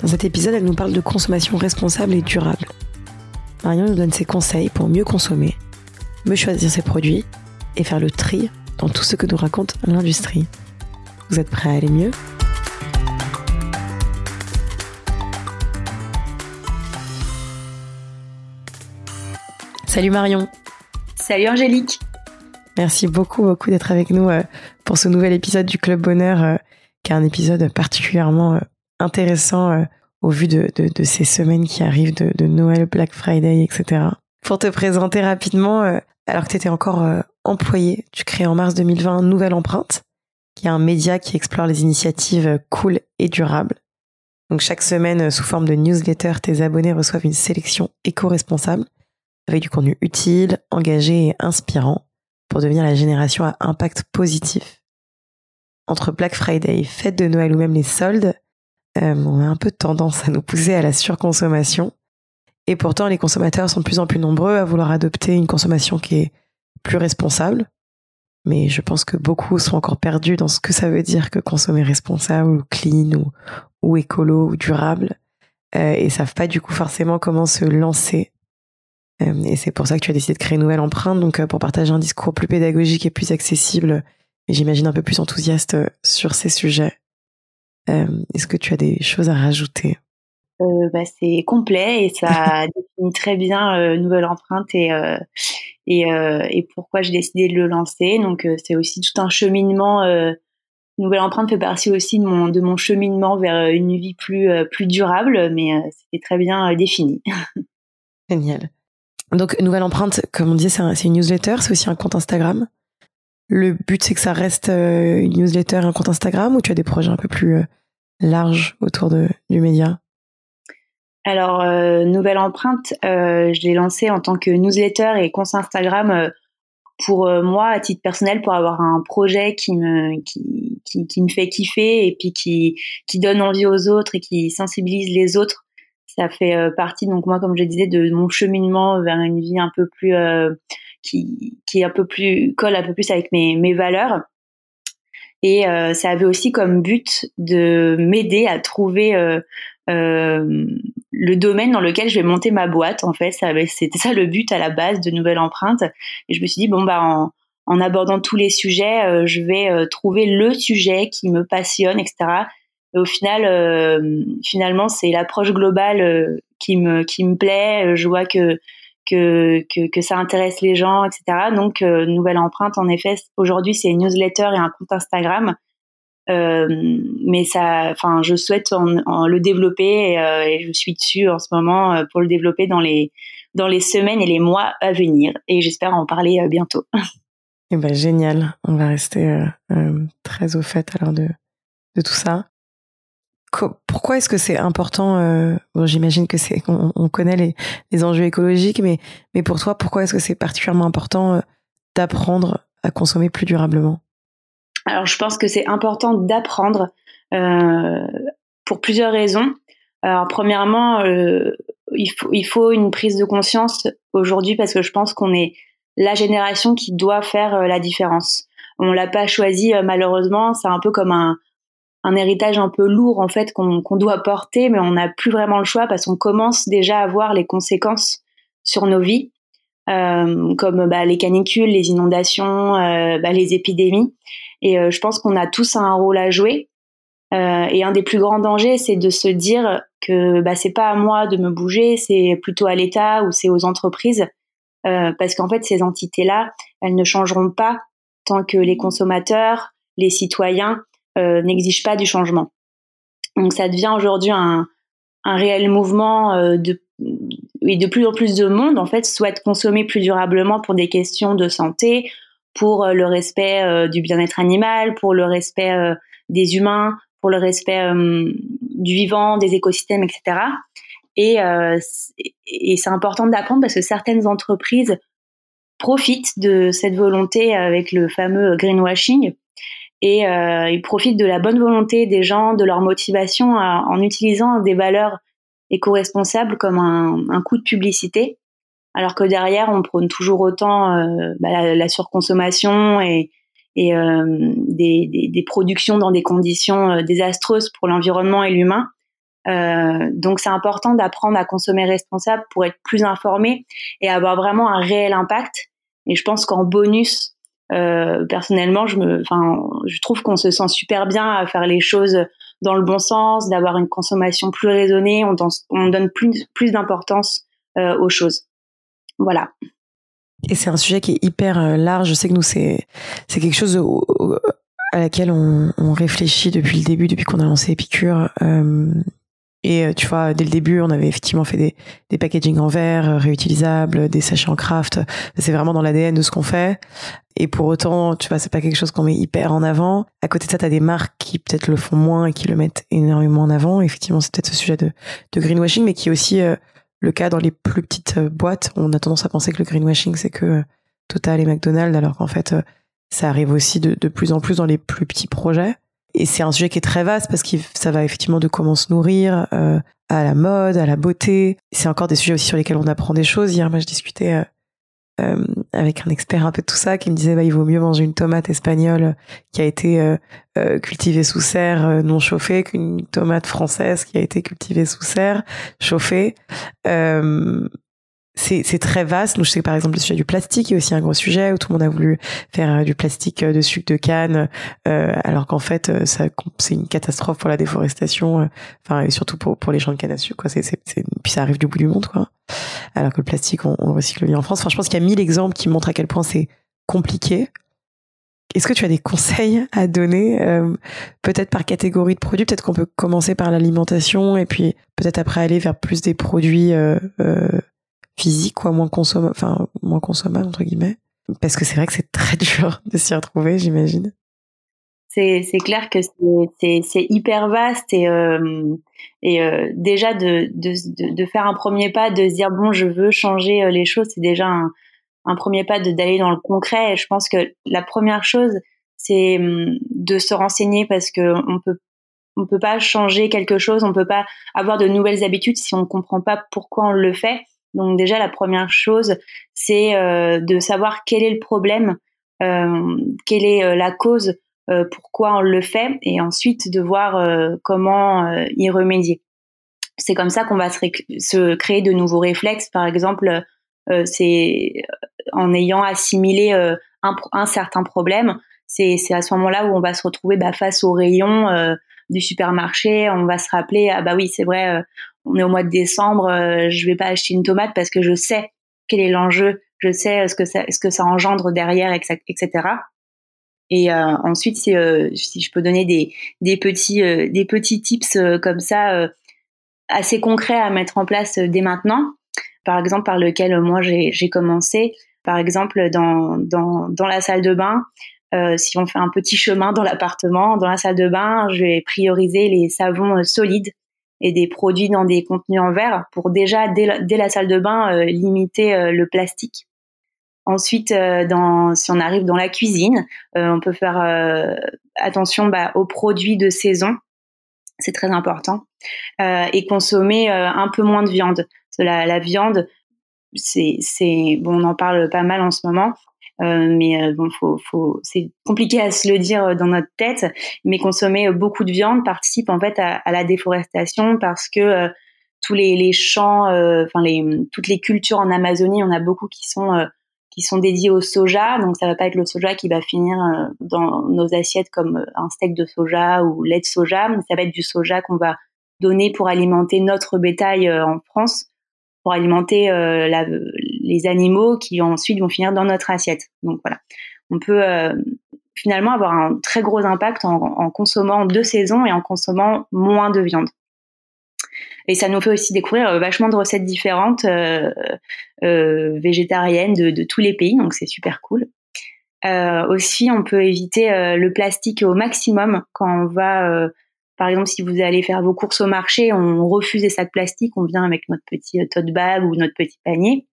Dans cet épisode, elle nous parle de consommation responsable et durable. Marion nous donne ses conseils pour mieux consommer, mieux choisir ses produits et faire le tri dans tout ce que nous raconte l'industrie. Vous êtes prêts à aller mieux? Salut Marion. Salut Angélique. Merci beaucoup, beaucoup d'être avec nous euh, pour ce nouvel épisode du Club Bonheur, euh, qui est un épisode particulièrement euh, intéressant au vu de, ces semaines qui arrivent de, Noël, Black Friday, etc. Pour te présenter rapidement, alors que tu étais encore employé, tu crées en mars 2020 Nouvelle Empreinte, qui est un média qui explore les initiatives cool et durables. Donc chaque semaine, sous forme de newsletter, tes abonnés reçoivent une sélection éco-responsable avec du contenu utile, engagé et inspirant pour devenir la génération à impact positif. Entre Black Friday, fête de Noël ou même les soldes, euh, on a un peu tendance à nous pousser à la surconsommation. Et pourtant, les consommateurs sont de plus en plus nombreux à vouloir adopter une consommation qui est plus responsable. Mais je pense que beaucoup sont encore perdus dans ce que ça veut dire que consommer responsable ou clean ou, ou écolo ou durable. Euh, et savent pas du coup forcément comment se lancer euh, et c'est pour ça que tu as décidé de créer une nouvelle empreinte, donc euh, pour partager un discours plus pédagogique et plus accessible, et j'imagine un peu plus enthousiaste sur ces sujets. Est-ce que tu as des choses à rajouter? Euh, bah, c'est complet et ça définit très bien euh, nouvelle empreinte et euh, et, et, pourquoi j'ai décidé de le lancer. Donc c'est aussi tout un cheminement. nouvelle empreinte fait partie aussi de mon de mon cheminement vers une vie plus plus durable, mais c'était très bien défini. Génial. Donc, Nouvelle Empreinte, comme on disait, c'est une newsletter, c'est aussi un compte Instagram. Le but, c'est que ça reste euh, une newsletter et un compte Instagram ou tu as des projets un peu plus euh, larges autour de, du média? Alors, euh, Nouvelle Empreinte, je l'ai lancé en tant que newsletter et compte Instagram pour moi, à titre personnel, pour avoir un projet qui me, qui, qui, me fait kiffer et puis qui, qui donne envie aux autres et qui sensibilise les autres. Ça fait euh, partie donc moi comme je disais de mon cheminement vers une vie un peu plus euh, qui qui est un peu plus colle un peu plus avec mes mes valeurs et euh, ça avait aussi comme but de m'aider à trouver euh, le domaine dans lequel je vais monter ma boîte en fait. C'était ça le but à la base de nouvelle empreinte. Et je me suis dit bon bah en, en abordant tous les sujets je vais trouver le sujet qui me passionne etc et au final, euh, finalement, c'est l'approche globale euh, qui me qui me plaît. Je vois que que, que, ça intéresse les gens, etc. Donc, euh, nouvelle empreinte, en effet, aujourd'hui, c'est une newsletter et un compte Instagram. Euh, mais ça, enfin, je souhaite en, le développer et, et, je suis dessus en ce moment pour le développer dans les dans les semaines et les mois à venir. Et j'espère en parler bientôt. Eh ben génial, on va rester très au fait alors de de tout ça pourquoi est-ce que c'est important euh, J'imagine que c'est on, connaît les, enjeux écologiques, mais mais pour toi, pourquoi est-ce que c'est particulièrement important euh, d'apprendre à consommer plus durablement? Alors, je pense que c'est important d'apprendre euh, pour plusieurs raisons. Alors, premièrement, il, faut, il faut une prise de conscience aujourd'hui parce que je pense qu'on est la génération qui doit faire la différence. On l'a pas choisi malheureusement. C'est un peu comme un un héritage un peu lourd en fait qu'on doit porter, mais on n'a plus vraiment le choix parce qu'on commence déjà à voir les conséquences sur nos vies, euh, comme bah, les canicules, les inondations, euh, bah, les épidémies. Et euh, je pense qu'on a tous un rôle à jouer. et un des plus grands dangers, c'est de se dire que bah, c'est pas à moi de me bouger, c'est plutôt à l'État ou c'est aux entreprises, parce qu'en fait ces entités-là, elles ne changeront pas tant que les consommateurs, les citoyens euh, n'exige pas du changement. Donc ça devient aujourd'hui un, un réel mouvement euh, de et de plus en plus de monde en fait souhaite consommer plus durablement pour des questions de santé, pour euh, le respect du bien-être animal, pour le respect des humains, pour le respect du vivant, des écosystèmes, etc. Et, et c'est important d'apprendre parce que certaines entreprises profitent de cette volonté avec le fameux greenwashing et euh, ils profitent de la bonne volonté des gens, de leur motivation en utilisant des valeurs éco-responsables comme un, un, coup de publicité, alors que derrière on prône toujours autant euh, bah, la, surconsommation et, et euh, des, des, des, productions dans des conditions euh, désastreuses pour l'environnement et l'humain. Euh, donc c'est important d'apprendre à consommer responsable pour être plus informé et avoir vraiment un réel impact. Et je pense qu'en bonus, euh, personnellement, je me, enfin, je trouve qu'on se sent super bien à faire les choses dans le bon sens, d'avoir une consommation plus raisonnée. On, on donne plus, plus d'importance euh, aux choses. Voilà. Et c'est un sujet qui est hyper euh, large. Je sais que nous, c'est c'est quelque chose à laquelle on, réfléchit depuis le début, depuis qu'on a lancé Epicure. Euh, et euh, tu vois, dès le début, on avait effectivement fait des, des packaging en verre euh, réutilisables, des sachets en craft. C'est vraiment dans l'ADN de ce qu'on fait. Et pour autant, tu vois, c'est pas quelque chose qu'on met hyper en avant. À côté de ça, t'as des marques qui peut-être le font moins et qui le mettent énormément en avant. Effectivement, c'est peut-être ce sujet de, de greenwashing, mais qui est aussi euh, le cas dans les plus petites boîtes. On a tendance à penser que le greenwashing, c'est que Total et McDonald's, alors qu'en fait, ça arrive aussi de, de plus en plus dans les plus petits projets et c'est un sujet qui est très vaste parce que ça va effectivement de comment se nourrir euh, à la mode, à la beauté. C'est encore des sujets aussi sur lesquels on apprend des choses. Hier, moi, je discutais euh, euh, avec un expert un peu de tout ça qui me disait bah, il vaut mieux manger une tomate espagnole qui a été cultivée sous serre non chauffée qu'une tomate française qui a été cultivée sous serre chauffée c'est très vaste. Je sais que par exemple le sujet du plastique est aussi un gros sujet où tout le monde a voulu faire euh, du plastique euh, de sucre de canne, euh, alors qu'en fait, euh, c'est une catastrophe pour la déforestation, enfin et surtout pour pour les gens de canne à sucre. Quoi. C'est c'est puis ça arrive du bout du monde, quoi. Alors que le plastique, on, on le recycle bien en France. Enfin, je pense qu'il y a mille exemples qui montrent à quel point c'est compliqué. Est-ce que tu as des conseils à donner, peut-être par catégorie de produits? Peut-être qu'on peut commencer par l'alimentation et puis peut-être après aller vers plus des produits euh, physique, quoi, moins consommable, enfin, moins consommable, entre guillemets. Parce que c'est vrai que c'est très dur de s'y retrouver, j'imagine. C'est, clair que c'est, hyper vaste et, euh, et euh, déjà de, de, de, faire un premier pas, de se dire bon, je veux changer euh, les choses, c'est déjà un, premier pas d'aller dans le concret. Et je pense que la première chose, c'est hum, de se renseigner parce que on peut on peut pas changer quelque chose, on peut pas avoir de nouvelles habitudes si on comprend pas pourquoi on le fait. Donc déjà, la première chose, c'est euh, de savoir quel est le problème, euh, quelle est euh, la cause, pourquoi on le fait, et ensuite de voir comment y remédier. C'est comme ça qu'on va se, créer de nouveaux réflexes. Par exemple, c'est en ayant assimilé un, certain problème, c'est à ce moment-là où on va se retrouver bah, face au rayon du supermarché, on va se rappeler ah bah oui c'est vrai, on est au mois de décembre, euh, je vais pas acheter une tomate parce que je sais quel est l'enjeu, je sais euh, ce que ça, engendre derrière, etc. Et euh, ensuite, si, si je peux donner des, petits, tips comme ça, assez concrets à mettre en place dès maintenant, par exemple par lequel moi j'ai commencé, par exemple dans la salle de bain, si on fait un petit chemin dans l'appartement, dans la salle de bain, je vais prioriser les savons solides et des produits dans des contenus en verre pour déjà dès la, salle de bain euh, limiter euh, le plastique. Ensuite, euh, dans, si on arrive dans la cuisine, on peut faire attention bah, aux produits de saison, c'est très important, et consommer un peu moins de viande. La, la viande, c'est, bon, on en parle pas mal en ce moment, mais euh, bon, faut, faut, c'est compliqué à se le dire euh, dans notre tête. Mais consommer beaucoup de viande participe en fait à, à la déforestation parce que tous les, les champs, enfin les, toutes les cultures en Amazonie, on a beaucoup qui sont qui sont dédiés au soja. Donc ça va pas être le soja qui va finir dans nos assiettes comme un steak de soja ou lait de soja, mais ça va être du soja qu'on va donner pour alimenter notre bétail en France pour alimenter euh, la, les animaux qui ensuite vont finir dans notre assiette. Donc voilà, on peut euh, finalement avoir un très gros impact en, consommant deux saisons et en consommant moins de viande. Et ça nous fait aussi découvrir euh, vachement de recettes différentes euh, végétariennes de, de, tous les pays, donc c'est super cool. Aussi, on peut éviter le plastique au maximum quand on va par exemple, si vous allez faire vos courses au marché, on refuse les sacs plastiques, on vient avec notre petit tote bag ou notre petit panier.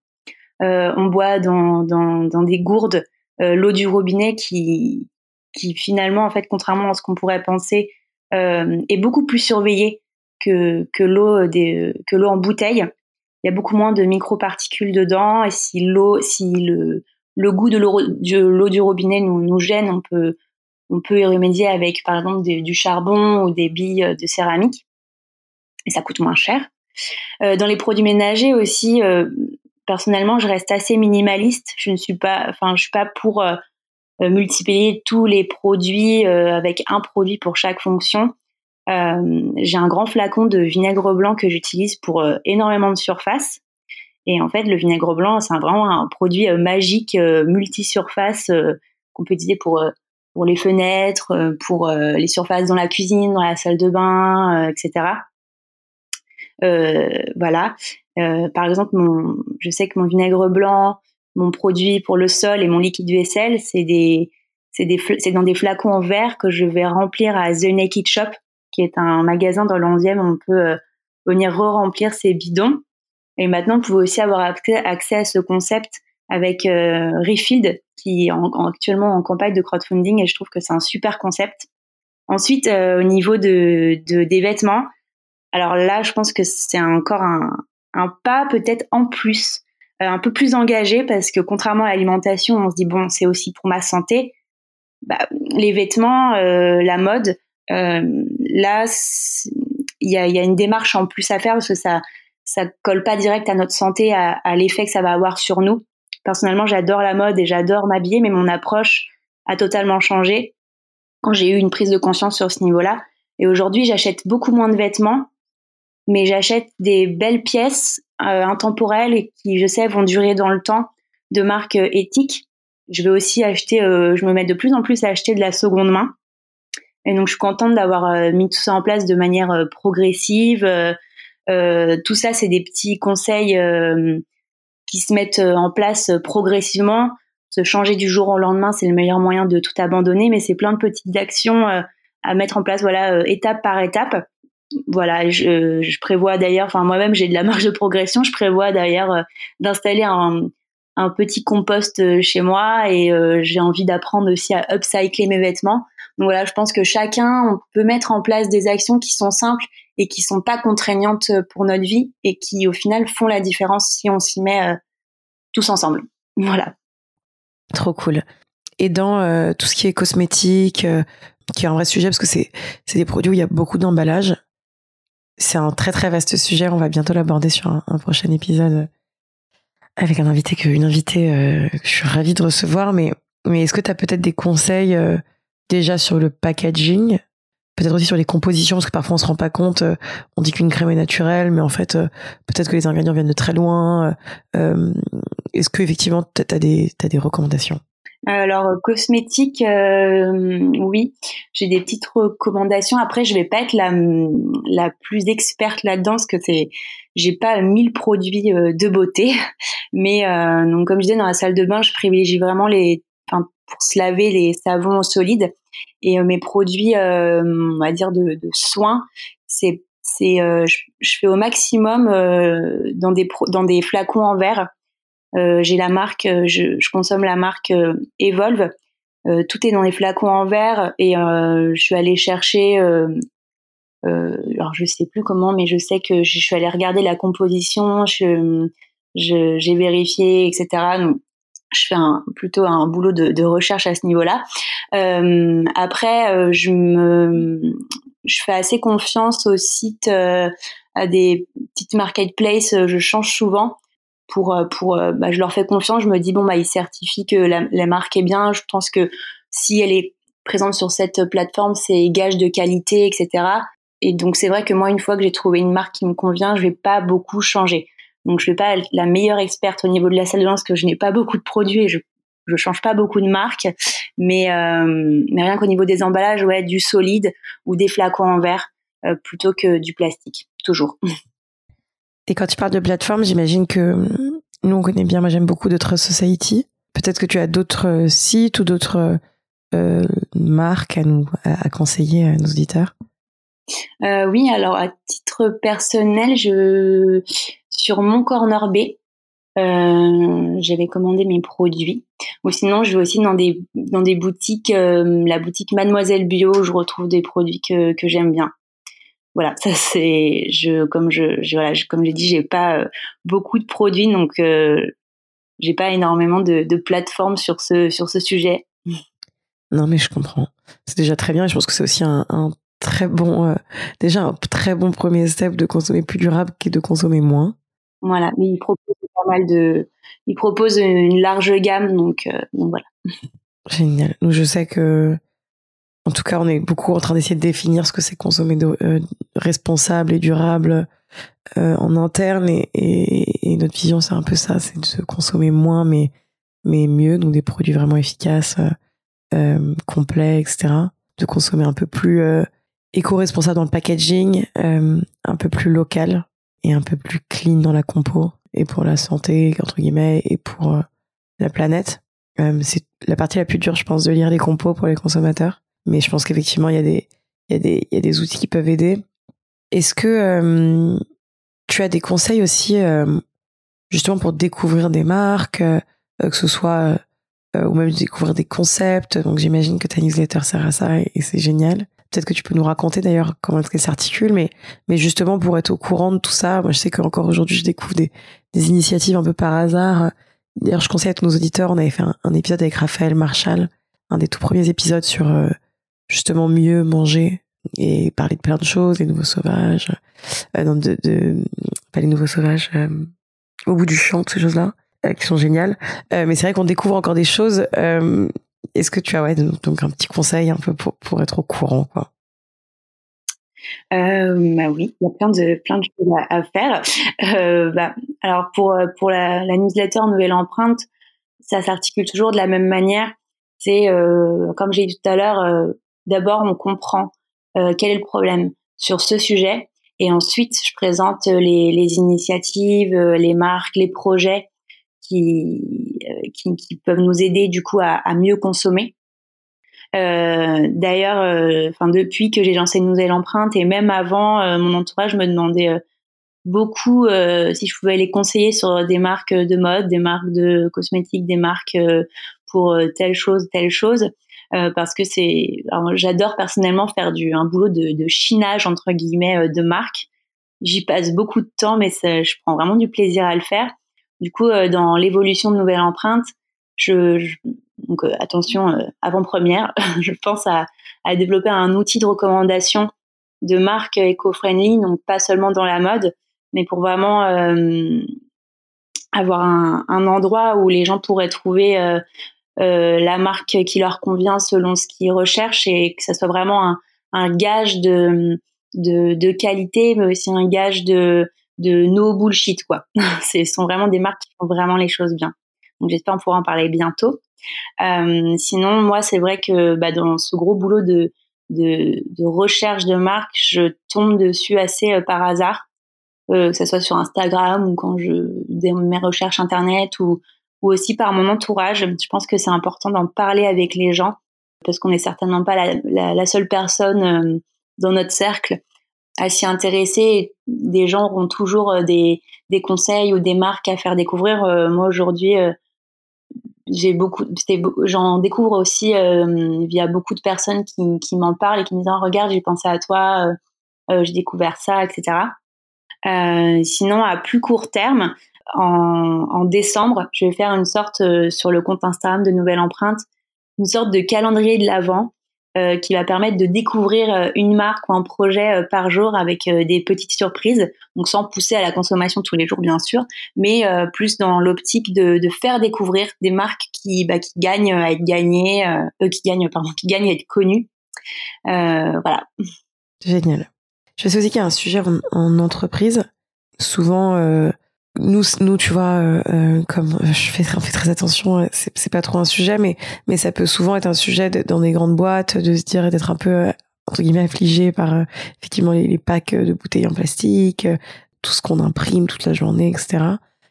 On boit dans, dans, des gourdes l'eau du robinet qui, qui finalement, en fait, contrairement à ce qu'on pourrait penser, est beaucoup plus surveillée que, que l'eau en bouteille. Il y a beaucoup moins de microparticules dedans et si l'eau, si le, le goût de l'eau du robinet nous, nous gêne, on peut on peut y remédier avec par exemple du charbon ou des billes de céramique et ça coûte moins cher. Euh, dans les produits ménagers aussi, euh, personnellement, je reste assez minimaliste. Je ne suis pas, enfin, je suis pas pour euh, multiplier tous les produits avec un produit pour chaque fonction. Euh, j'ai un grand flacon de vinaigre blanc que j'utilise pour euh, énormément de surface. Et en fait, le vinaigre blanc, c'est vraiment un produit euh, magique multi-surface qu'on peut utiliser pour pour les fenêtres, pour les surfaces dans la cuisine, dans la salle de bain, etc. voilà. Par exemple, mon, je sais que mon vinaigre blanc, mon produit pour le sol et mon liquide vaisselle, c'est des, c'est des, c'est dans des flacons en verre que je vais remplir à The Naked Shop qui est un magasin dans l'onzième où on peut euh, venir re-remplir ses bidons. Et maintenant, vous pouvez aussi avoir accès à ce concept avec euh, Refield, qui est actuellement en campagne de crowdfunding, et je trouve que c'est un super concept. Ensuite, euh, au niveau de, des vêtements, alors là, je pense que c'est encore un, pas peut-être en plus, un peu plus engagé, parce que contrairement à l'alimentation, on se dit, bon, c'est aussi pour ma santé. Bah, les vêtements, la mode, euh, là, il y a, y a, une démarche en plus à faire parce que ça ça colle pas direct à notre santé, à, à l'effet que ça va avoir sur nous. Personnellement, j'adore la mode et j'adore m'habiller, mais mon approche a totalement changé quand j'ai eu une prise de conscience sur ce niveau-là. Et aujourd'hui, j'achète beaucoup moins de vêtements, mais j'achète des belles pièces euh, intemporelles et qui, je sais, vont durer dans le temps, de marques euh, éthiques. Je vais aussi acheter, euh, je me mets de plus en plus à acheter de la seconde main. Et donc, je suis contente d'avoir euh, mis tout ça en place de manière euh, progressive. Euh, tout ça, c'est des petits conseils qui se mettent en place progressivement. Se changer du jour au lendemain, c'est le meilleur moyen de tout abandonner, mais c'est plein de petites actions à mettre en place, voilà, étape par étape. Voilà, je, je prévois d'ailleurs, enfin moi-même j'ai de la marge de progression. Je prévois d'ailleurs d'installer un, un petit compost chez moi et j'ai envie d'apprendre aussi à upcycler mes vêtements. Donc voilà, je pense que chacun on peut mettre en place des actions qui sont simples et qui sont pas contraignantes pour notre vie et qui au final font la différence si on s'y met euh, tous ensemble. Voilà. Trop cool. Et dans euh, tout ce qui est cosmétique, euh, qui est un vrai sujet parce que c'est c'est des produits où il y a beaucoup d'emballage. C'est un très très vaste sujet. On va bientôt l'aborder sur un, prochain épisode avec un invité que une invitée que je suis ravie de recevoir. Mais mais est-ce que tu as peut-être des conseils déjà sur le packaging, peut-être aussi sur les compositions, parce que parfois on se rend pas compte, euh, on dit qu'une crème est naturelle, mais en fait, euh, peut-être que les ingrédients viennent de très loin. Euh, est-ce que effectivement, tu as des, as des recommandations? Alors cosmétique, oui, j'ai des petites recommandations. Après, je vais pas être la, la plus experte là-dedans parce que c'est, j'ai pas mille produits de beauté, mais donc comme je disais dans la salle de bain, je privilégie vraiment les, enfin pour se laver les savons solides. Et euh, mes produits, euh, on va dire de, de soins, c'est c'est euh, je, fais au maximum dans des dans des flacons en verre. J'ai la marque, je, je, consomme la marque Evolve. tout est dans les flacons en verre et je suis allée chercher alors je sais plus comment, mais je sais que je suis allée regarder la composition, j'ai vérifié, etc. Donc, je fais plutôt un boulot de, recherche à ce niveau-là. Euh, après, euh, je fais assez confiance aux sites, euh, à des petites marketplaces. Je change souvent pour, pour, bah, je leur fais confiance. Je me dis bon bah ils certifient que la, la marque est bien. Je pense que si elle est présente sur cette plateforme, c'est gage de qualité, etc. Et donc c'est vrai que moi, une fois que j'ai trouvé une marque qui me convient, je vais pas beaucoup changer. Donc je vais pas être la meilleure experte au niveau de la salle de bain parce que je n'ai pas beaucoup de produits et je je change pas beaucoup de marques, mais euh, mais rien qu'au niveau des emballages, ouais, du solide ou des flacons en verre euh, plutôt que du plastique, toujours. Et quand tu parles de plateforme, j'imagine que hum, nous on connaît bien. Moi j'aime beaucoup Trust Society. Peut-être que tu as d'autres euh, sites ou d'autres euh, marques à nous à conseiller à nos auditeurs? Oui, alors à titre personnel, je sur mon corner B, euh, j'avais commandé mes produits. Ou sinon, je vais aussi dans des dans des boutiques, euh, la boutique Mademoiselle Bio, je retrouve des produits que que j'aime bien. Voilà, ça c'est je comme je, je voilà, je, comme j'ai dit, j'ai pas euh, beaucoup de produits, donc euh, j'ai pas énormément de, de plateformes sur ce sur ce sujet. Non, mais je comprends. C'est déjà très bien. Et je pense que c'est aussi un, un très bon, euh, déjà un très bon premier step de consommer plus durable qui est de consommer moins. Voilà, mais il propose pas mal de, il propose une large gamme, donc, euh, donc voilà. Génial. Nous, je sais que, en tout cas, on est beaucoup en train d'essayer de définir ce que c'est consommer euh, responsable et durable euh, en interne, et, et, et notre vision, c'est un peu ça, c'est de se consommer moins, mais mais mieux, donc des produits vraiment efficaces, euh, complets, etc. De consommer un peu plus éco-responsable dans le packaging, un peu plus local et un peu plus clean dans la compo et pour la santé entre guillemets et pour euh, la planète. Euh, c'est la partie la plus dure, je pense, de lire les compos pour les consommateurs. Mais je pense qu'effectivement, il y a des il y a des il y a des outils qui peuvent aider. Est-ce que euh, tu as des conseils aussi justement pour découvrir des marques, que ce soit ou même découvrir des concepts? Donc j'imagine que ta newsletter sert à ça et c'est génial. Peut-être que tu peux nous raconter d'ailleurs comment est-ce qu'elle s'articule, mais, mais justement pour être au courant de tout ça, moi je sais qu'encore aujourd'hui je découvre des, des initiatives un peu par hasard. D'ailleurs, je conseille à tous nos auditeurs, on avait fait un, épisode avec Raphaël Marshall, un des tout premiers épisodes sur euh, justement mieux manger et parler de plein de choses, les nouveaux sauvages, euh, non, de, de, pas les nouveaux sauvages, euh, au bout du champ, ces choses-là, euh, qui sont géniales. mais c'est vrai qu'on découvre encore des choses est-ce que tu as ouais, donc un petit conseil un peu pour, pour être au courant quoi? Euh, bah oui, il y a plein de plein de choses à, faire. Euh, bah, alors pour pour la, la, newsletter Nouvelle Empreinte, ça s'articule toujours de la même manière. C'est euh, comme j'ai dit tout à l'heure, euh, d'abord on comprend euh, quel est le problème sur ce sujet, et ensuite je présente les, les initiatives, les marques, les projets qui, euh, peuvent nous aider du coup à, mieux consommer. Euh, D'ailleurs, euh, depuis que j'ai lancé une nouvelle empreinte et même avant, euh, mon entourage me demandait beaucoup si je pouvais les conseiller sur des marques de mode, des marques de cosmétiques, des marques pour telle chose, telle chose. Parce que c'est, j'adore personnellement faire du un boulot de, chinage entre guillemets de marques. J'y passe beaucoup de temps, mais je prends vraiment du plaisir à le faire. Du coup, euh, dans l'évolution de nouvelles empreintes, je, donc euh, attention euh, avant-première, je pense à, développer un outil de recommandation de marques éco-friendly, donc pas seulement dans la mode, mais pour vraiment avoir un, endroit où les gens pourraient trouver euh, la marque qui leur convient selon ce qu'ils recherchent et que ça soit vraiment un, un gage de, de, de, qualité, mais aussi un gage de, de no bullshit quoi. Ce sont vraiment des marques qui font vraiment les choses bien. Donc j'espère on pourra en parler bientôt. Euh, sinon moi c'est vrai que bah, dans ce gros boulot de, de, de recherche de marques, je tombe dessus assez euh, par hasard, euh, que ce soit sur Instagram ou quand je des, mes recherches internet ou ou aussi par mon entourage. Je pense que c'est important d'en parler avec les gens parce qu'on n'est certainement pas la, seule personne euh, dans notre cercle à s'y intéresser. Des gens auront toujours euh, des, conseils ou des marques à faire découvrir. Euh, moi aujourd'hui, j'ai beaucoup, j'en découvre aussi via beaucoup de personnes qui, m'en parlent et qui me disent oh, regarde j'ai pensé à toi, j'ai découvert ça, etc. sinon à plus court terme, en, décembre, je vais faire une sorte sur le compte Instagram de Nouvelle Empreinte, une sorte de calendrier de l'avant euh, qui va permettre de découvrir euh, une marque ou un projet euh, par jour avec des petites surprises, donc sans pousser à la consommation tous les jours bien sûr, mais plus dans l'optique de, faire découvrir des marques qui, bah, gagnent à être gagnées, euh, qui gagnent pardon, qui gagnent à être connues. voilà. Génial. Je sais aussi qu'il y a un sujet en entreprise. Souvent, nous, nous, tu vois, euh, euh comme je fais, on fait très attention, euh, c'est pas trop un sujet, mais mais ça peut souvent être un sujet dans des grandes boîtes de se dire d'être un peu euh, entre guillemets affligé par effectivement les, les, packs de bouteilles en plastique, tout ce qu'on imprime toute la journée, etc.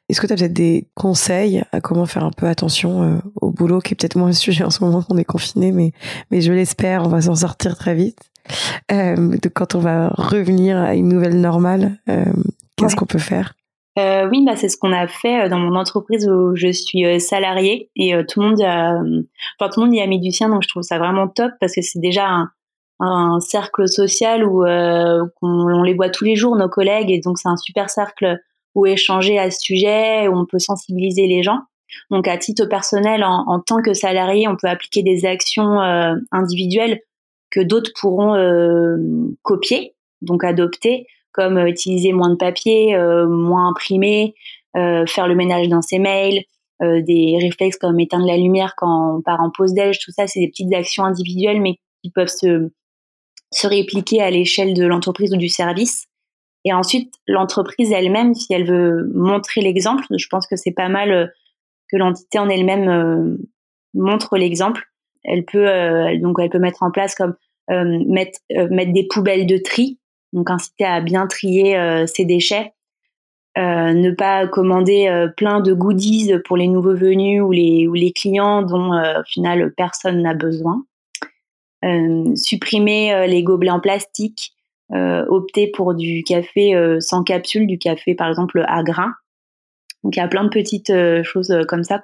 Est-ce que tu as peut-être des conseils à comment faire un peu attention au boulot, qui est peut-être moins un sujet en ce moment qu'on est confiné, mais mais je l'espère, on va s'en sortir très vite. de quand on va revenir à une nouvelle normale, qu'est-ce qu'on peut faire? Euh, oui, bah c'est ce qu'on a fait dans mon entreprise où je suis salariée et tout le monde, a, enfin tout le monde y a mis du sien, donc je trouve ça vraiment top parce que c'est déjà un, un cercle social où euh, on, les voit tous les jours nos collègues et donc c'est un super cercle où échanger à ce sujet, où on peut sensibiliser les gens. Donc à titre personnel, en, tant que salarié, on peut appliquer des actions euh, individuelles que d'autres pourront euh, copier, donc adopter, comme utiliser moins de papier, moins imprimer, faire le ménage dans ses mails, des réflexes comme éteindre la lumière quand on part en pause déj, tout ça, c'est des petites actions individuelles, mais qui peuvent se se répliquer à l'échelle de l'entreprise ou du service. Et ensuite, l'entreprise elle-même, si elle veut montrer l'exemple, je pense que c'est pas mal euh, que l'entité en elle-même euh, montre l'exemple. Elle peut euh, donc elle peut mettre en place comme mettre mettre des poubelles de tri, donc inciter à bien trier ses déchets, ne pas commander plein de goodies pour les nouveaux venus ou les clients dont au final personne n'a besoin. Euh, supprimer euh, les gobelets en plastique, euh, opter pour du café sans capsule, du café par exemple à grains. Donc il y a plein de petites choses comme ça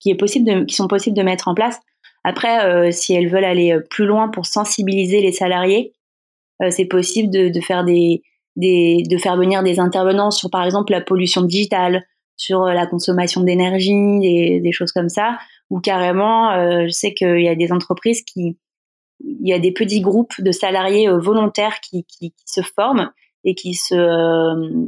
qui, est possible qui sont possibles de mettre en place. Après, si elles veulent aller plus loin pour sensibiliser les salariés, c'est possible de, de, faire des, des, de faire venir des intervenants sur par exemple la pollution digitale, sur la consommation d'énergie, des, des, choses comme ça, ou carrément, je sais qu'il y a des entreprises qui il y a des petits groupes de salariés euh, volontaires qui, qui, se forment et qui se, euh,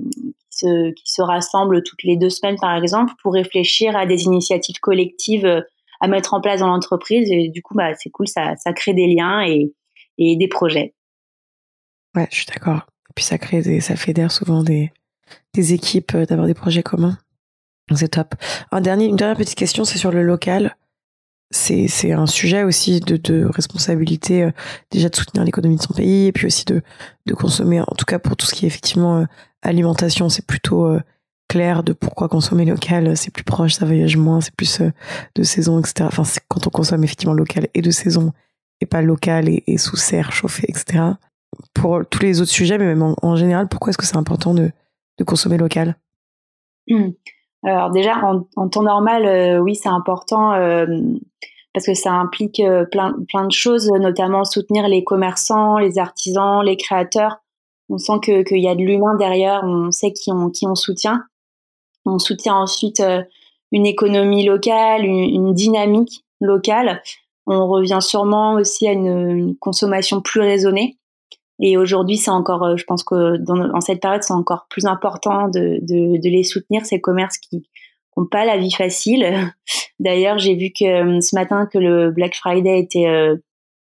se, qui se rassemblent toutes les deux semaines, par exemple, pour réfléchir à des initiatives collectives euh, à mettre en place dans l'entreprise. Et du coup, bah, c'est cool, ça, ça crée des liens et, et des projets. Ouais, je suis d'accord. Et puis ça crée des, ça fédère souvent des, équipes, d'avoir des projets communs. C'est top. Un dernier, une dernière petite question, c'est sur le local c'est un sujet aussi de, responsabilité euh, déjà de soutenir l'économie de son pays et puis aussi de consommer en tout cas pour tout ce qui est effectivement euh, alimentation c'est plutôt euh, clair de pourquoi consommer local c'est plus proche ça voyage moins c'est plus de saison etc enfin quand on consomme effectivement local et de saison et pas local et, sous serre chauffé etc pour tous les autres sujets mais même en, général pourquoi est-ce que c'est important de consommer local? Alors déjà, en, temps normal, euh, oui, c'est important euh, parce que ça implique euh, plein, plein de choses, notamment soutenir les commerçants, les artisans, les créateurs. On sent qu'il y a de l'humain derrière, on sait qui on, qui on soutient. On soutient ensuite une économie locale, une, dynamique locale. On revient sûrement aussi à une consommation plus raisonnée. Et aujourd'hui, c'est encore, euh, je pense que dans, en cette période, c'est encore plus important de, de, de, les soutenir, ces commerces qui n'ont pas la vie facile. D'ailleurs, j'ai vu que euh, ce matin que le Black Friday était, euh,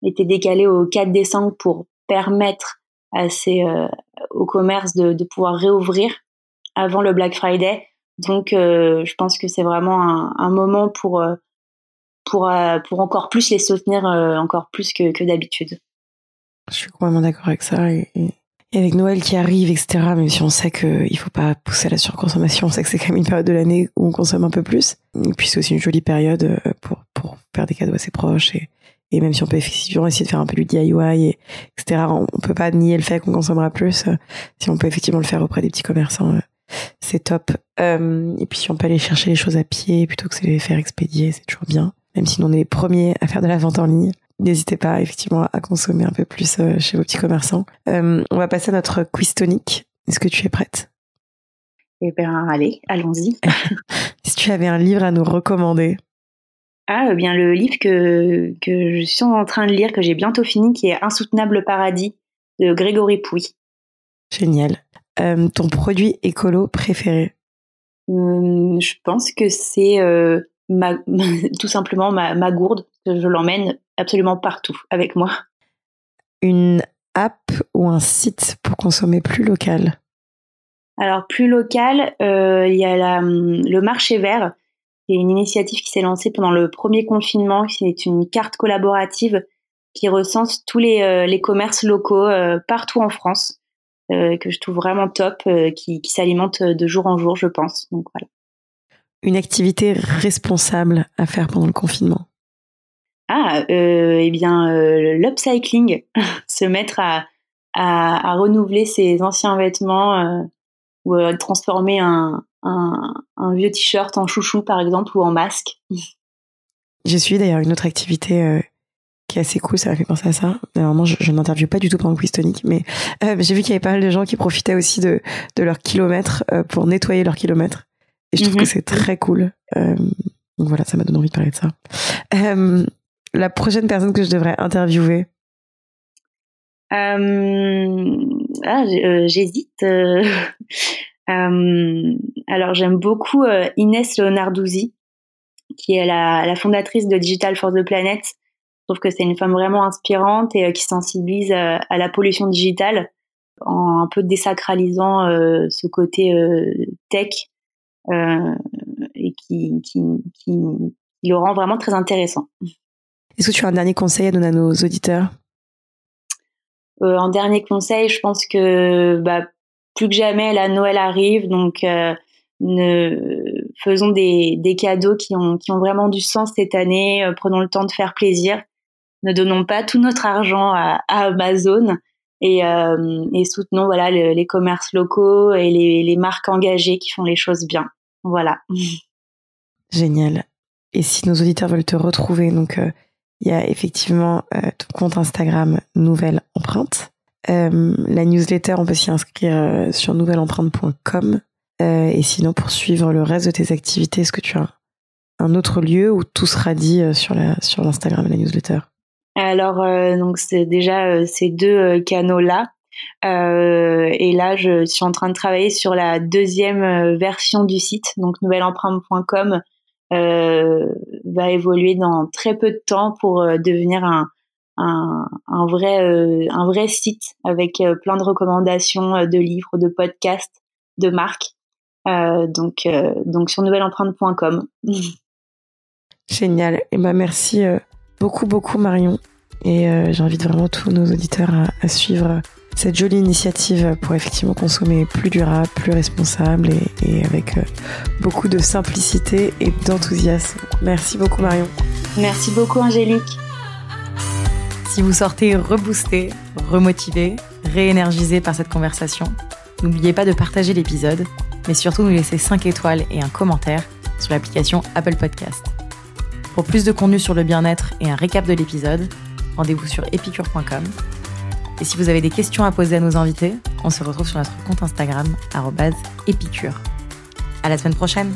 était décalé au 4 décembre pour permettre à ces, euh, aux commerces de, de, pouvoir réouvrir avant le Black Friday. Donc, je pense que c'est vraiment un, un, moment pour, pour, pour encore plus les soutenir, encore plus que, que d'habitude. Je suis complètement d'accord avec ça. Et, avec Noël qui arrive, etc., même si on sait qu'il faut pas pousser la surconsommation, on sait que c'est quand même une période de l'année où on consomme un peu plus. Et puis c'est aussi une jolie période euh, pour, faire des cadeaux à ses proches. Et, même si on peut effectivement essayer de faire un peu du DIY, et, etc., on, on peut pas nier le fait qu'on consommera plus. Euh, si on peut effectivement le faire auprès des petits commerçants, euh, c'est top. et puis si on peut aller chercher les choses à pied plutôt que de les faire expédier, c'est toujours bien. Même si on est les premiers à faire de la vente en ligne, N'hésitez pas effectivement à consommer un peu plus euh, chez vos petits commerçants. Euh, on va passer à notre quiz tonique. Est-ce que tu es prête? Eh bien, allez, allons-y. si tu avais un livre à nous recommander. Ah, eh bien le livre que, que je suis en train de lire, que j'ai bientôt fini, qui est Insoutenable Paradis de Grégory Pouy. Génial. Euh, ton produit écolo préféré? Hum, Je pense que c'est ma, tout simplement ma, ma gourde. Je l'emmène absolument partout avec moi. Une app ou un site pour consommer plus local? Alors plus local, euh, il y a la, le marché vert, qui est une initiative qui s'est lancée pendant le premier confinement. C'est une carte collaborative qui recense tous les, euh, les commerces locaux euh, partout en France, que je trouve vraiment top, qui, qui s'alimente de jour en jour, je pense. Donc voilà. Une activité responsable à faire pendant le confinement Ah, eh bien, l'upcycling, se mettre à, à, renouveler ses anciens vêtements ou transformer un, un, un vieux t-shirt en chouchou, par exemple, ou en masque. J'ai suivi d'ailleurs une autre activité qui est assez cool, ça m'a fait penser à ça. Normalement, je, je n'interviewe pas du tout pendant Quiz Tonic, mais euh, j'ai vu qu'il y avait pas mal de gens qui profitaient aussi de, de leurs kilomètres euh, pour nettoyer leurs kilomètres. Et je trouve que mhm. c'est très cool. Euh, donc voilà, ça m'a donné envie de parler de ça. Euh, la prochaine personne que je devrais interviewer ah, J'hésite. alors j'aime beaucoup Inès Leonarduzzi, qui est la, la fondatrice de Digital for the Planet trouve que c'est une femme vraiment inspirante et euh, qui sensibilise euh, à, la pollution digitale en un peu désacralisant euh, ce côté tech et qui, qui, qui, le rend vraiment très intéressant. Est-ce que tu as un dernier conseil à donner à nos auditeurs? Euh, En dernier conseil, je pense que bah, plus que jamais, la Noël arrive, donc ne, faisons des, des, cadeaux qui ont, qui ont vraiment du sens cette année, prenons le temps de faire plaisir ne donnons pas tout notre argent à, Amazon et, euh, et, soutenons voilà les commerces locaux et les, les, marques engagées qui font les choses bien. Voilà. Génial. Et si nos auditeurs veulent te retrouver, donc euh, il y a effectivement euh, ton compte Instagram Nouvelle Empreinte. Euh, la newsletter, on peut s'y inscrire sur nouvelleempreinte.com. et sinon, pour suivre le reste de tes activités, est-ce que tu as un autre lieu où tout sera dit sur la sur l'Instagram et la newsletter? Alors euh, donc c'est déjà euh, ces deux euh, et là, je suis en train de travailler sur la deuxième version du site, donc nouvelleempreinte.com va évoluer dans très peu de temps pour devenir un, vrai, site avec plein de recommandations de livres, de podcasts, de marques. donc, sur nouvelleempreinte.com. Génial. Et eh ben merci beaucoup, beaucoup, Marion. Et euh, j'invite vraiment tous nos auditeurs à, suivre cette jolie initiative pour effectivement consommer plus durable, plus responsable et, avec euh, beaucoup de simplicité et d'enthousiasme. Merci beaucoup, Marion. Merci beaucoup, Angélique. Si vous sortez reboosté, remotivé, réénergisé par cette conversation, n'oubliez pas de partager l'épisode, mais surtout nous laisser 5 étoiles et un commentaire sur l'application Apple Podcast. Pour plus de contenu sur le bien-être et un récap de l'épisode, rendez-vous sur epicure.com. Et si vous avez des questions à poser à nos invités, on se retrouve sur notre compte Instagram, épicure. À la semaine prochaine!